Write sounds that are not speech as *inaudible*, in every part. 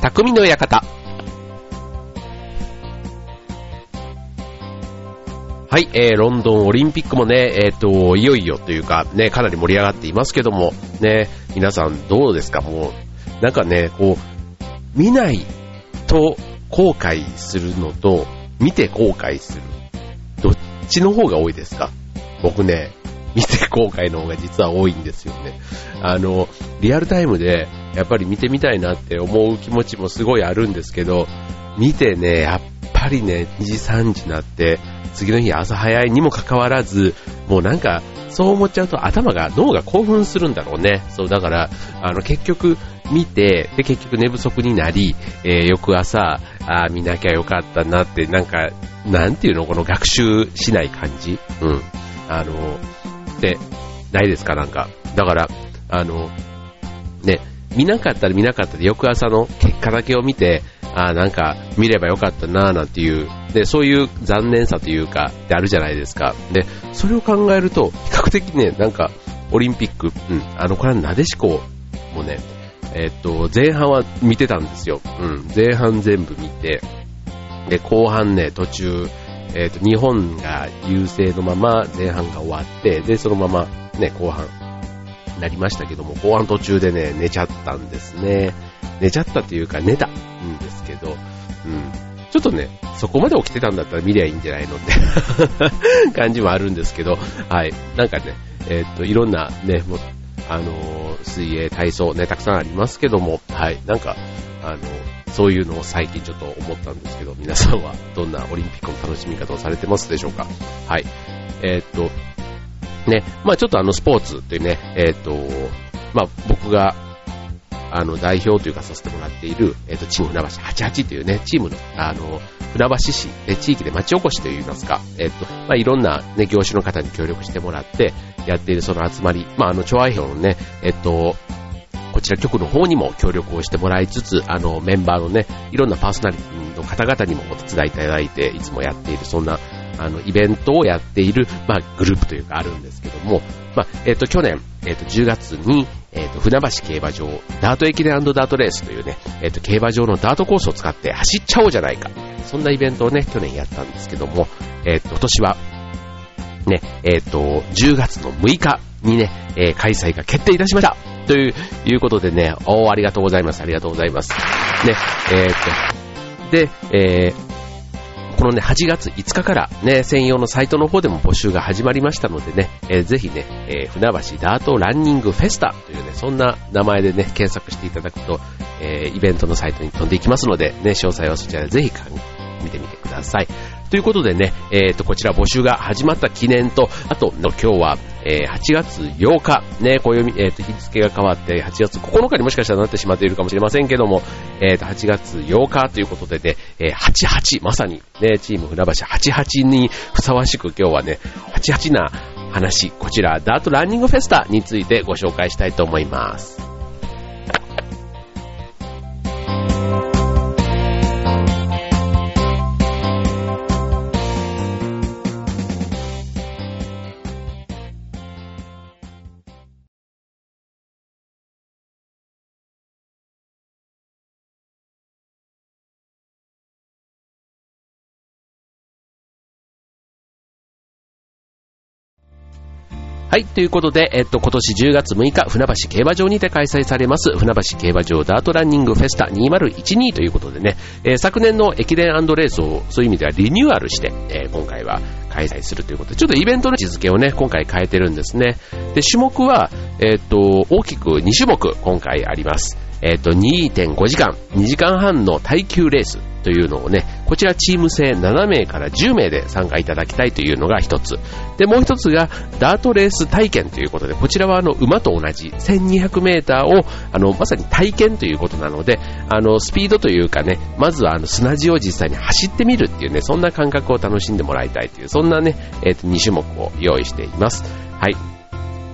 匠の館。はい、えー、ロンドンオリンピックもね、えっ、ー、と、いよいよというか、ね、かなり盛り上がっていますけども、ね、皆さんどうですか？もう、なんかね、こう、見ないと後悔するのと、見て後悔する。どっちの方が多いですか？僕ね、見て後悔の方が実は多いんですよね。あの、リアルタイムでやっぱり見てみたいなって思う気持ちもすごいあるんですけど、見てね、やっぱりね、2時3時になって、次の日朝早いにもかかわらず、もうなんか、そう思っちゃうと頭が、脳が興奮するんだろうね。そう、だから、あの、結局、見て、で、結局寝不足になり、えー、翌朝、あ見なきゃよかったなって、なんか、なんていうの？この学習しない感じ？うん。あの、ってないですか？なんか。だから、あの、ね、見なかったら見なかったで翌朝の結果だけを見て、ああなんか見ればよかったななんていう、で、そういう残念さというか、であるじゃないですか。で、それを考えると、比較的ね、なんか、オリンピック、うん、あの、これはなでしこもね、えっと、前半は見てたんですよ。うん、前半全部見て、で、後半ね、途中、えっと、日本が優勢のまま前半が終わって、で、そのままね、後半、なりましたけども、後半途中でね、寝ちゃったんですね。寝ちゃったというか寝たんですけど、うん。ちょっとね、そこまで起きてたんだったら見りゃいいんじゃないのって *laughs* 感じもあるんですけど、はい。なんかね、えー、っと、いろんなね、もあのー、水泳、体操ね、たくさんありますけども、はい。なんか、あの、そういうのを最近ちょっと思ったんですけど、皆さんはどんなオリンピックの楽しみ方をされてますでしょうか？はい。え、っと、ね、まあちょっとあのスポーツっていうね、えっ、と、まあ僕があの、代表というかさせてもらっている、えっ、ー、と、チーム船橋88というね、チームの、あの、船橋市、え地域で町おこしといいますか、えっ、ー、と、まあ、いろんなね、業種の方に協力してもらって、やっているその集まり、まあ、あの、調和表のね、えっ、と、こちら局の方にも協力をしてもらいつつ、あの、メンバーのね、いろんなパーソナリティの方々にもお手伝いいただいて、いつもやっている、そんな、あの、イベントをやっている、まあ、グループというかあるんですけども、まあ、えっ、ー、と、去年、えっ、ー、と、10月に、えっ、ー、と、船橋競馬場、ダート駅伝ダートレースというね、えっ、と、競馬場のダートコースを使って走っちゃおうじゃないか。そんなイベントをね、去年やったんですけども、えっ、と、今年は、ね、えっ、と、10月の6日にね、え開催が決定いたしました。という、いうことでね、おー、ありがとうございます、ありがとうございます。ね、えっ、と、で、えー、このね、8月5日からね、専用のサイトの方でも募集が始まりましたのでね、えー、ぜひね、えー、船橋ダートランニングフェスタというね、そんな名前でね、検索していただくと、えー、イベントのサイトに飛んでいきますので、ね、詳細はそちらでぜひ見てみてください。ということでね、えっ、ー、と、こちら募集が始まった記念と、あとの今日は、えー、8月8日、ね、暦、えっ、ー、と、日付が変わって8月9日にもしかしたらなってしまっているかもしれませんけども、えっ、と、8月8日ということでね、え88、まさにね、チーム船橋88にふさわしく今日はね、88な話、こちら、ダートランニングフェスタについてご紹介したいと思います。はい、ということで、えっと、今年10月6日、船橋競馬場にて開催されます、船橋競馬場ダートランニングフェスタ2012ということでね、えー、昨年の駅伝レースをそういう意味ではリニューアルして、えー、今回は開催するということで、ちょっとイベントの位置づけをね、今回変えてるんですね。で、種目は、えっと、大きく2種目今回あります。えっ、と、2.5時間、2時間半の耐久レースというのをね、こちらチーム制7名から10名で参加いただきたいというのが一つ。で、もう一つが、ダートレース体験ということで、こちらはあの、馬と同じ1200メーターを、あの、まさに体験ということなので、あの、スピードというかね、まずはあの、砂地を実際に走ってみるっていうね、そんな感覚を楽しんでもらいたいという、そんなね、えっ、と、2種目を用意しています。はい。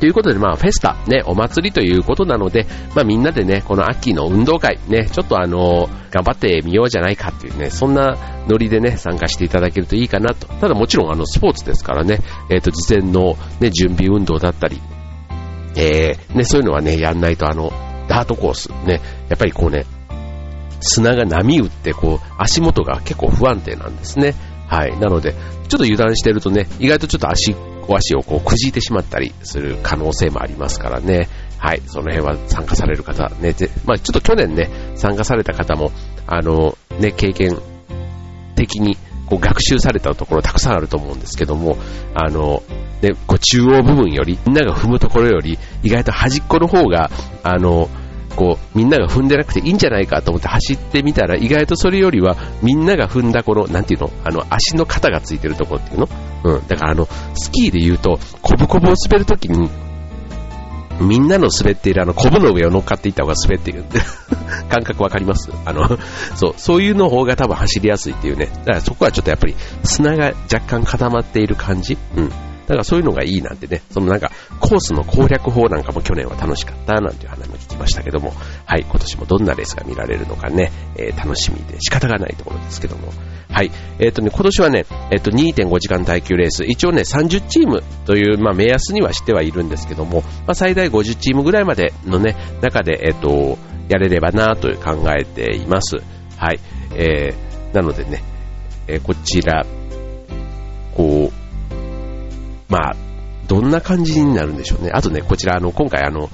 ということで、まあ、フェスタ、ね、お祭りということなので、まあ、みんなでね、この秋の運動会、ね、ちょっとあの頑張ってみようじゃないかっていうね、そんなノリでね、参加していただけるといいかなと。ただもちろん、あの、スポーツですからね、えっ、ー、と、事前のね、準備運動だったり、えー、ね、そういうのはね、やんないと、あの、ダートコース、ね、やっぱりこうね、砂が波打ってこう足元が結構不安定なんですね。はい。なので、ちょっと油断してるとね、意外とちょっと足、お足をこうくじいてしまったりする可能性もありますからね。はい。その辺は参加される方、ね、で、まあちょっと去年ね、参加された方も、あの、ね、経験的にこう学習されたところたくさんあると思うんですけども、あの、ね、こう中央部分より、みんなが踏むところより、意外と端っこの方が、あの、こう、みんなが踏んでなくていいんじゃないかと思って走ってみたら、意外とそれよりは、みんなが踏んだこの、なんていうの、あの、足の肩がついてるところっていうの？うん。だからあの、スキーで言うと、コブコブを滑るときに、みんなの滑っているあの、コブの上を乗っかっていった方が滑っている *laughs* 感覚わかります？あの、そう、そういうの方が多分走りやすいっていうね。だからそこはちょっとやっぱり砂が若干固まっている感じ？うん。だからそういうのがいいなんてね、そのなんかコースの攻略法なんかも去年は楽しかったなんていう話もましたけども、はい、今年もどんなレースが見られるのかね、えー、楽しみで仕方がないところですけども、はい、えっ、ー、とね、今年はね、えっ、ー、と2.5時間耐久レース、一応ね、30チームという、まあ、目安にはしてはいるんですけども、まあ、最大50チームぐらいまでのね、中で、えっ、と、やれればなという考えています。はい、えー、なのでね、えこちら、こう、まあ、どんな感じになるんでしょうね。あとね、こちら、あの、今回、あの、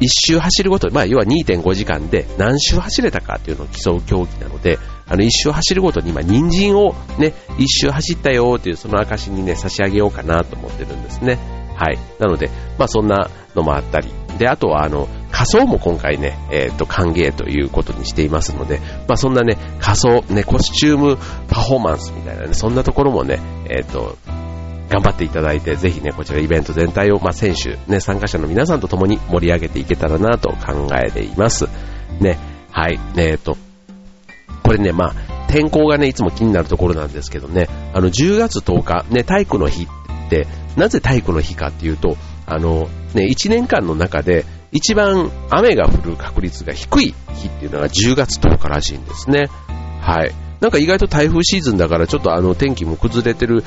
一周走るごと、まあ、要は2.5時間で何周走れたかっていうのを競う競技なので、あの、一周走るごとに、今、人参をね、一周走ったよっていうその証にね、差し上げようかなと思ってるんですね。はい。なので、まあ、そんなのもあったり、で、あとは、あの、仮装も今回ね、えっ、ー、と、歓迎ということにしていますので、まあ、そんなね、仮装、ね、コスチュームパフォーマンスみたいなね、そんなところもね、えっ、ー、と、頑張っていただいて、ぜひね、こちらイベント全体を、まあ、選手、ね、参加者の皆さんと共に盛り上げていけたらなと考えています。ね、はい、えっ、と、これね、まあ、天候がね、いつも気になるところなんですけどね、あの、10月10日、ね、体育の日って、なぜ体育の日かっていうと、あの、ね、1年間の中で、一番雨が降る確率が低い日っていうのが10月10日らしいんですね。はい。なんか意外と台風シーズンだからちょっとあの天気も崩れてる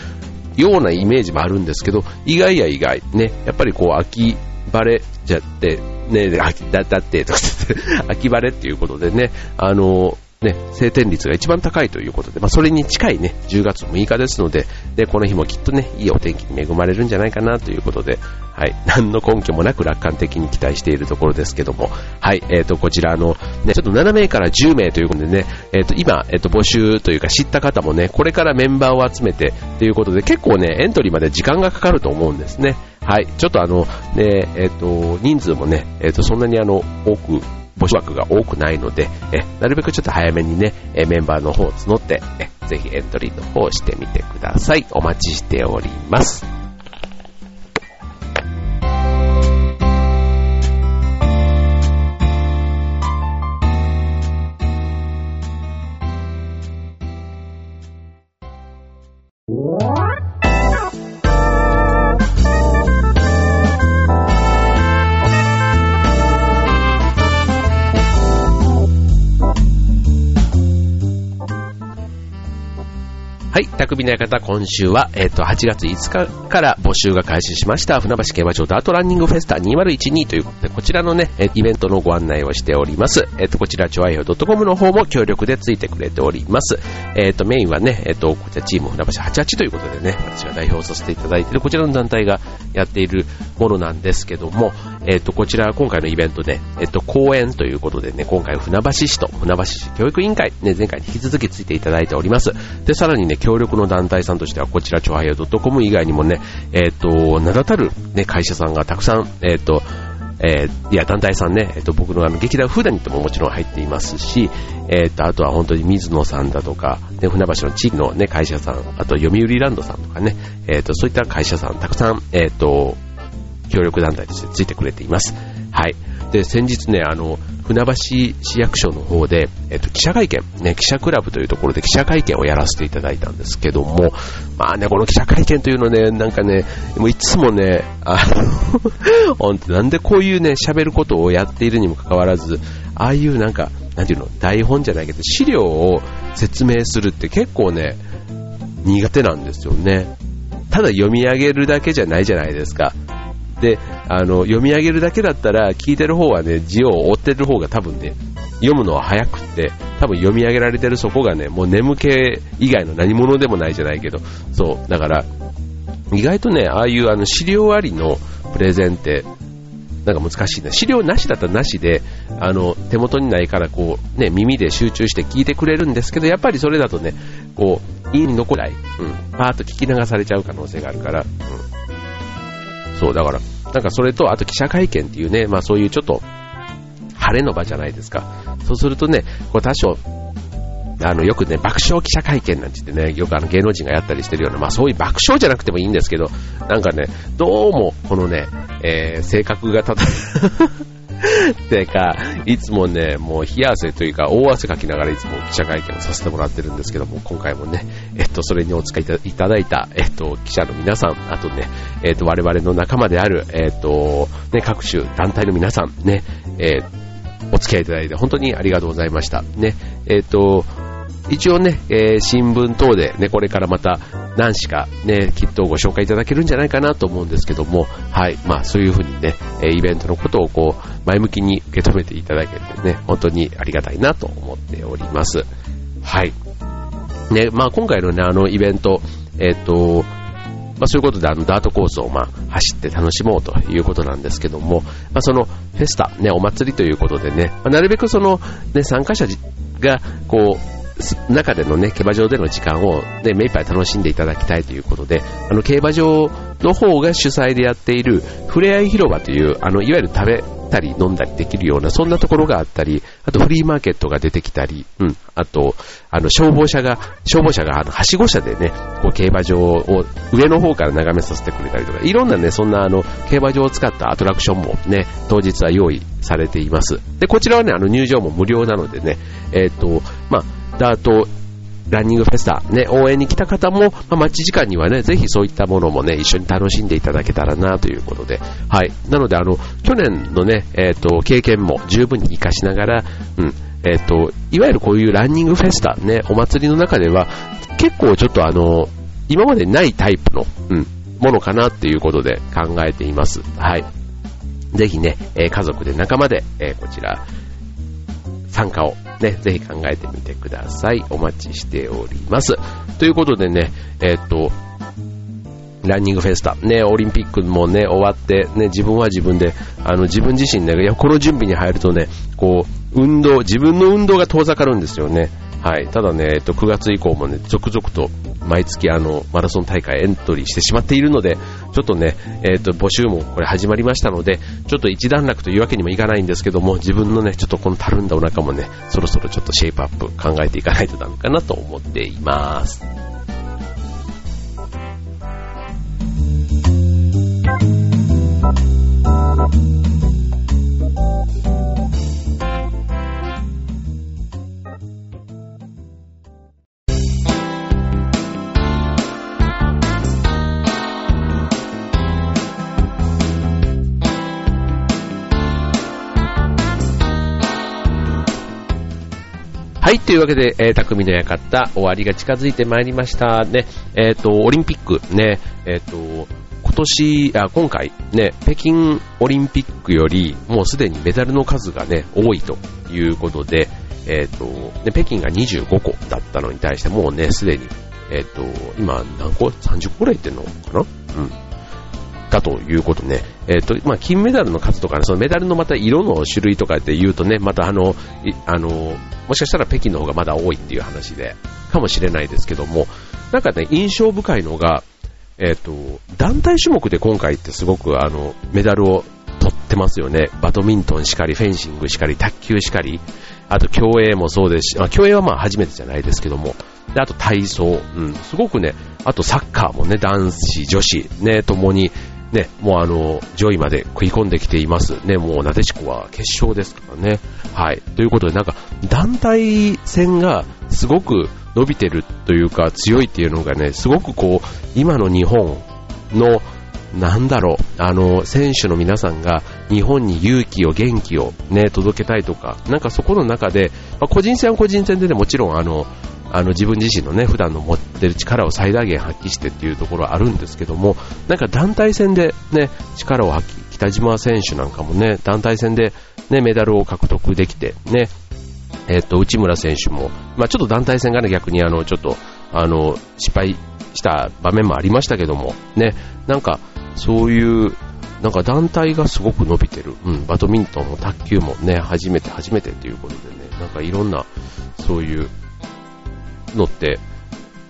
ようなイメージもあるんですけど、意外や意外、ね、やっぱりこう秋晴れじゃって、ね、秋だだって、とか *laughs* 秋晴れっていうことでね、あの、ね、晴天率が一番高いということで、まあ、それに近いね、10月6日ですので、で、この日もきっとね、いいお天気に恵まれるんじゃないかなということで、はい、何の根拠もなく楽観的に期待しているところですけども、はい、えっ、ー、と、こちらの、ね、ちょっと7名から10名ということでね、えっ、ー、と、今、えっ、ー、と、募集というか知った方もね、これからメンバーを集めてということで、結構ね、エントリーまで時間がかかると思うんですね。はい、ちょっとあの、ね、えっ、と、人数もね、えっ、と、そんなにあの、多く募集枠が多くないので、えなるべくちょっと早めにね、えメンバーの方を募って、えぜひエントリーの方をしてみてください。お待ちしております。Hey, 匠の館、今週は、えっ、ー、と、8月5日から募集が開始しました、船橋競馬場ダートランニングフェスタ2012ということで、こちらのね、イベントのご案内をしております。えっ、ー、と、こちら、ちょあいよ .com の方も協力でついてくれております。えっ、ー、と、メインはね、えっ、と、こちらチーム船橋88ということでね、私が代表させていただいているこちらの団体がやっているものなんですけども、えっ、と、こちら、今回のイベントで、えっ、と、講演ということでね、今回船橋市と船橋市教育委員会、ね、前回に引き続きついていただいております。で、さらにね、協力の団体さんとしては、こちら、ちょはや .com 以外にもね、えっ、ー、と、名だたる、ね、会社さんがたくさん、えっ、ー、と、えー、いや、団体さんね、えっ、と、僕のあの、劇団フーダニットももちろん入っていますし、えっ、と、あとは本当に水野さんだとか、ね、船橋の地域のね、会社さん、あと読売ランドさんとかね、えっ、と、そういった会社さん、たくさん、えっ、と、協力団体としてついてくれています。はい。で、先日ね、あの、船橋市役所の方で、えっと、記者会見、ね、記者クラブというところで記者会見をやらせていただいたんですけども、まあね、この記者会見というのね、なんかね、もういつもね、あの *laughs* 本当なんでこういうね、喋ることをやっているにもかかわらず、ああいうなんか、なんていうの、台本じゃないけど、資料を説明するって結構ね、苦手なんですよね。ただ読み上げるだけじゃないじゃないですか。で、あの、読み上げるだけだったら、聞いてる方はね、字を追ってる方が多分ね、読むのは早くって、多分読み上げられてるそこがね、もう眠気以外の何者でもないじゃないけど、そう、だから、意外とね、ああいうあの資料ありのプレゼンって、なんか難しいな。資料なしだったらなしで、あの、手元にないからこう、ね、耳で集中して聞いてくれるんですけど、やっぱりそれだとね、こう、家に残らない。うん。パーッと聞き流されちゃう可能性があるから、うん。そう、だから、なんかそれと、あと記者会見っていうね、まあそういうちょっと、晴れの場じゃないですか。そうするとね、これ多少、あの、よくね、爆笑記者会見なんて言ってね、よくあの芸能人がやったりしてるような、まあそういう爆笑じゃなくてもいいんですけど、なんかね、どうも、このね、えー、性格がたた、*laughs* てか、いつもね、もう冷や汗というか、大汗かきながらいつも記者会見をさせてもらってるんですけども、今回もね、えっと、それにお使いいただいた、えっと、記者の皆さん、あとね、えっと、我々の仲間である、えっと、ね、各種団体の皆さん、ね、えー、お付き合いいただいて本当にありがとうございました。ね、えっと、一応ね、えー、新聞等でね、これからまた何しかね、きっとご紹介いただけるんじゃないかなと思うんですけども、はい、まあそういうふうにね、イベントのことをこう、前向きに受け止めていただけてね、本当にありがたいなと思っております。はい。ね、まあ今回のね、あのイベント、えっ、ー、と、まあ、そういうことであのダートコースをまあ走って楽しもうということなんですけども、まあ、そのフェスタ、ね、お祭りということでね、まあ、なるべくその、ね、参加者がこう中でのね、競馬場での時間を、ね、目いっぱい楽しんでいただきたいということで、あの、競馬場の方が主催でやっている、ふれあい広場という、あの、いわゆる食べたり飲んだりできるような、そんなところがあったり、あとフリーマーケットが出てきたり、うん、あと、あの、消防車が、消防車が、あの、はしご車でね、こう、競馬場を上の方から眺めさせてくれたりとか、いろんなね、そんなあの、競馬場を使ったアトラクションもね、当日は用意されています。で、こちらはね、あの、入場も無料なのでね、えっ、ー、と、まあ、ダートランニングフェスタ、ね、応援に来た方も、まあ、待ち時間にはね、ぜひそういったものもね、一緒に楽しんでいただけたらなということで、はい。なので、あの、去年のね、えっ、ー、と、経験も十分に活かしながら、うん、えっ、ー、と、いわゆるこういうランニングフェスタ、ね、お祭りの中では、結構ちょっとあの、今までないタイプの、うん、ものかなっていうことで考えています。はい。ぜひね、えー、家族で仲間で、えこちら、参加をね、ぜひ考えてみてください。お待ちしております。ということでね、えー、っと、ランニングフェスタ、ね、オリンピックもね、終わって、ね、自分は自分で、あの、自分自身ね、いや、この準備に入るとね、こう、運動、自分の運動が遠ざかるんですよね。はい。ただね、えっと、9月以降もね、続々と毎月あの、マラソン大会エントリーしてしまっているので、ちょっとね、えっと、募集もこれ始まりましたので、ちょっと一段落というわけにもいかないんですけども、自分のね、ちょっとこのたるんだお腹もね、そろそろちょっとシェイプアップ考えていかないとダメかなと思っています。はい、というわけで、えー、匠の館、終わりが近づいてまいりましたね。えっ、ー、と、オリンピックね、えっ、ー、と、今年、あ、今回ね、北京オリンピックより、もうすでにメダルの数がね、多いということで、えっ、と、ね、北京が25個だったのに対して、もうね、すでに、えっ、と、今何個 ?30 個ぐらいいってんのかな？うん。だということね。えっ、ー、と、まあ、金メダルの数とかね、そのメダルのまた色の種類とかって言うとね、またあの、あの、もしかしたら北京の方がまだ多いっていう話で、かもしれないですけども、なんかね、印象深いのが、えっ、ー、と、団体種目で今回ってすごくあの、メダルを取ってますよね。バドミントンしかり、フェンシングしかり、卓球しかり、あと競泳もそうですし、あ、競泳はまあ初めてじゃないですけども、であと体操、うん、すごくね、あとサッカーもね、男子、女子、ね、ともにね、もうあの、上位まで食い込んできています。ね、もうなでしこは決勝ですからね。はい。ということで、なんか、団体戦がすごく伸びてるというか、強いっていうのがね、すごくこう、今の日本の、なんだろう、あの、選手の皆さんが日本に勇気を、元気をね、届けたいとか、なんかそこの中で、まあ、個人戦は個人戦でね、もちろんあの、あの自分自身のね、普段の持ってる力を最大限発揮してっていうところはあるんですけども、なんか団体戦でね、力を発揮、北島選手なんかもね、団体戦でね、メダルを獲得できて、ね、えっ、と、内村選手も、まあちょっと団体戦がね、逆にあの、ちょっと、あの、失敗した場面もありましたけども、ね、なんか、そういう、なんか団体がすごく伸びてる。うん、バドミントンも卓球もね、初めて初めてっていうことでね、なんかいろんな、そういうのって、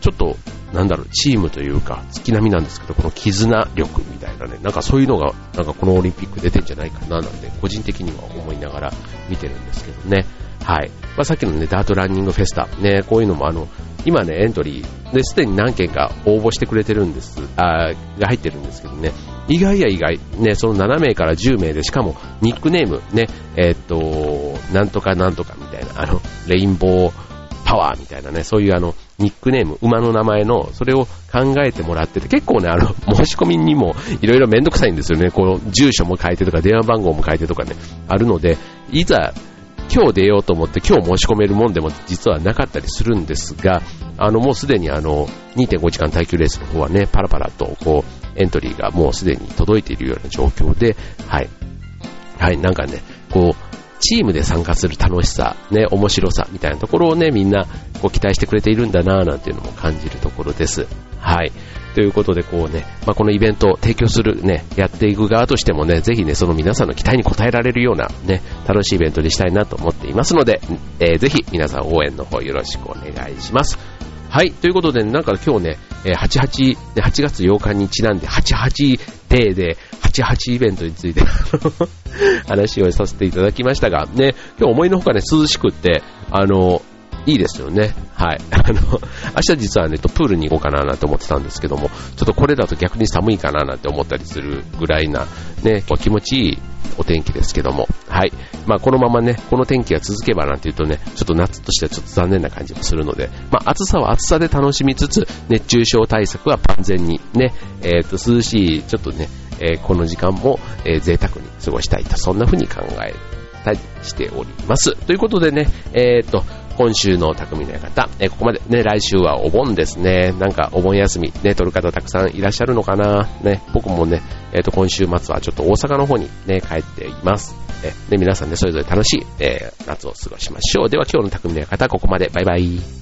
ちょっと、なんだろう、チームというか、月並みなんですけど、この絆力みたいなね、なんかそういうのが、なんかこのオリンピック出てんじゃないかな、なんて、個人的には思いながら見てるんですけどね。はい。まあ、さっきのね、ダートランニングフェスタ、ね、こういうのもあの、今ね、エントリーで、すでに何件か応募してくれてるんです、あが入ってるんですけどね、意外や意外、ね、その7名から10名で、しかもニックネーム、ね、えー、っと、なんとかなんとかみたいな、あの、レインボーパワーみたいなね、そういうあの、ニックネーム、馬の名前の、それを考えてもらってて、結構ね、あの、*laughs* 申し込みにもいろいろめんどくさいんですよね。この住所も書いてとか、電話番号も書いてとかね、あるので、いざ今日出ようと思って今日申し込めるもんでも実はなかったりするんですが、あのもうすでにあの2.5時間耐久レースの方はね、パラパラとこうエントリーがもうすでに届いているような状況で、はい。はい、なんかね、こう、チームで参加する楽しさ、ね、面白さみたいなところをね、みんなこう期待してくれているんだなぁなんていうのも感じるところです。はい。ということで、こうね、まあ、このイベントを提供するね、やっていく側としてもね、ぜひね、その皆さんの期待に応えられるようなね、楽しいイベントにしたいなと思っていますので、えー、ぜひ皆さん応援の方よろしくお願いします。はい、ということで、なんか今日ね、88、8月8日にちなんで88デーで88イベントについて *laughs* 話をさせていただきましたが、ね、今日思いのほかね、涼しくって、あの、いいですよね。はい。*laughs* あの、明日実はね、プールに行こうかななんて思ってたんですけども、ちょっとこれだと逆に寒いかななんて思ったりするぐらいな、ね、気持ちいいお天気ですけども、はい。まあこのままね、この天気が続けばなんて言うとね、ちょっと夏としてはちょっと残念な感じもするので、まあ暑さは暑さで楽しみつつ、熱中症対策は万全にね、えっ、ー、と涼しい、ちょっとね、えー、この時間も、えー、贅沢に過ごしたいと、そんな風に考えたりしております。ということでね、えっ、と、今週の匠の館、えここまでね、来週はお盆ですね。なんかお盆休み、ね、取る方たくさんいらっしゃるのかな。ね、僕もね、えっ、ー、と、今週末はちょっと大阪の方にね、帰っています。え、ね、皆さんね、それぞれ楽しい、えー、夏を過ごしましょう。では今日の匠の館、ここまで。バイバイ。